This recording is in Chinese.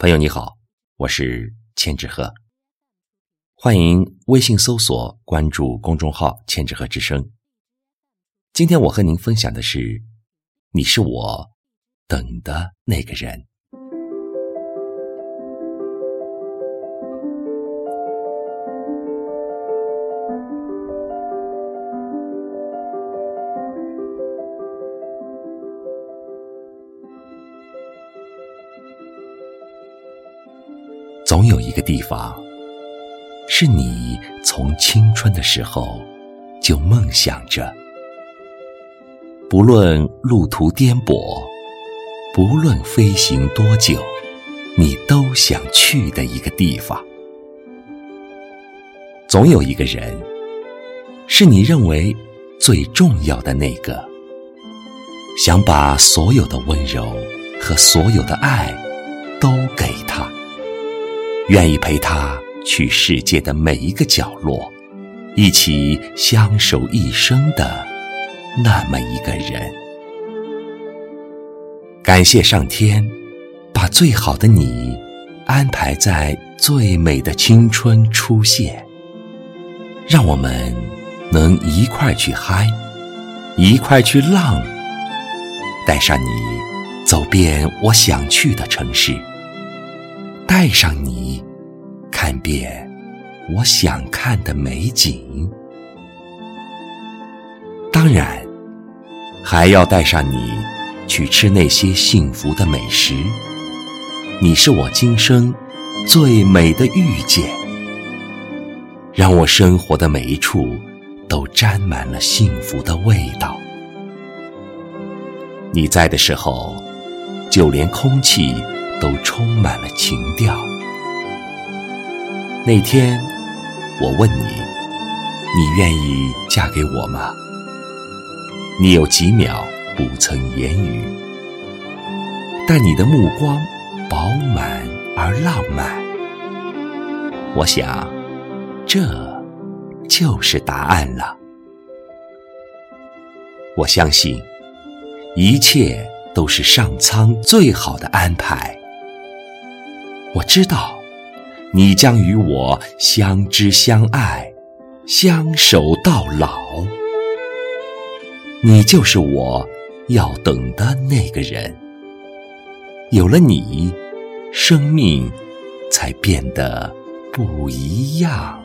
朋友你好，我是千纸鹤，欢迎微信搜索关注公众号“千纸鹤之声”。今天我和您分享的是，你是我等的那个人。总有一个地方，是你从青春的时候就梦想着，不论路途颠簸，不论飞行多久，你都想去的一个地方。总有一个人，是你认为最重要的那个，想把所有的温柔和所有的爱都给他。愿意陪他去世界的每一个角落，一起相守一生的那么一个人。感谢上天，把最好的你安排在最美的青春出现，让我们能一块去嗨，一块去浪，带上你走遍我想去的城市。带上你，遍我想看的美景。当然，还要带上你去吃那些幸福的美食。你是我今生最美的遇见，让我生活的每一处都沾满了幸福的味道。你在的时候，就连空气。都充满了情调。那天，我问你，你愿意嫁给我吗？你有几秒不曾言语，但你的目光饱满而浪漫。我想，这就是答案了。我相信，一切都是上苍最好的安排。我知道，你将与我相知相爱，相守到老。你就是我要等的那个人。有了你，生命才变得不一样。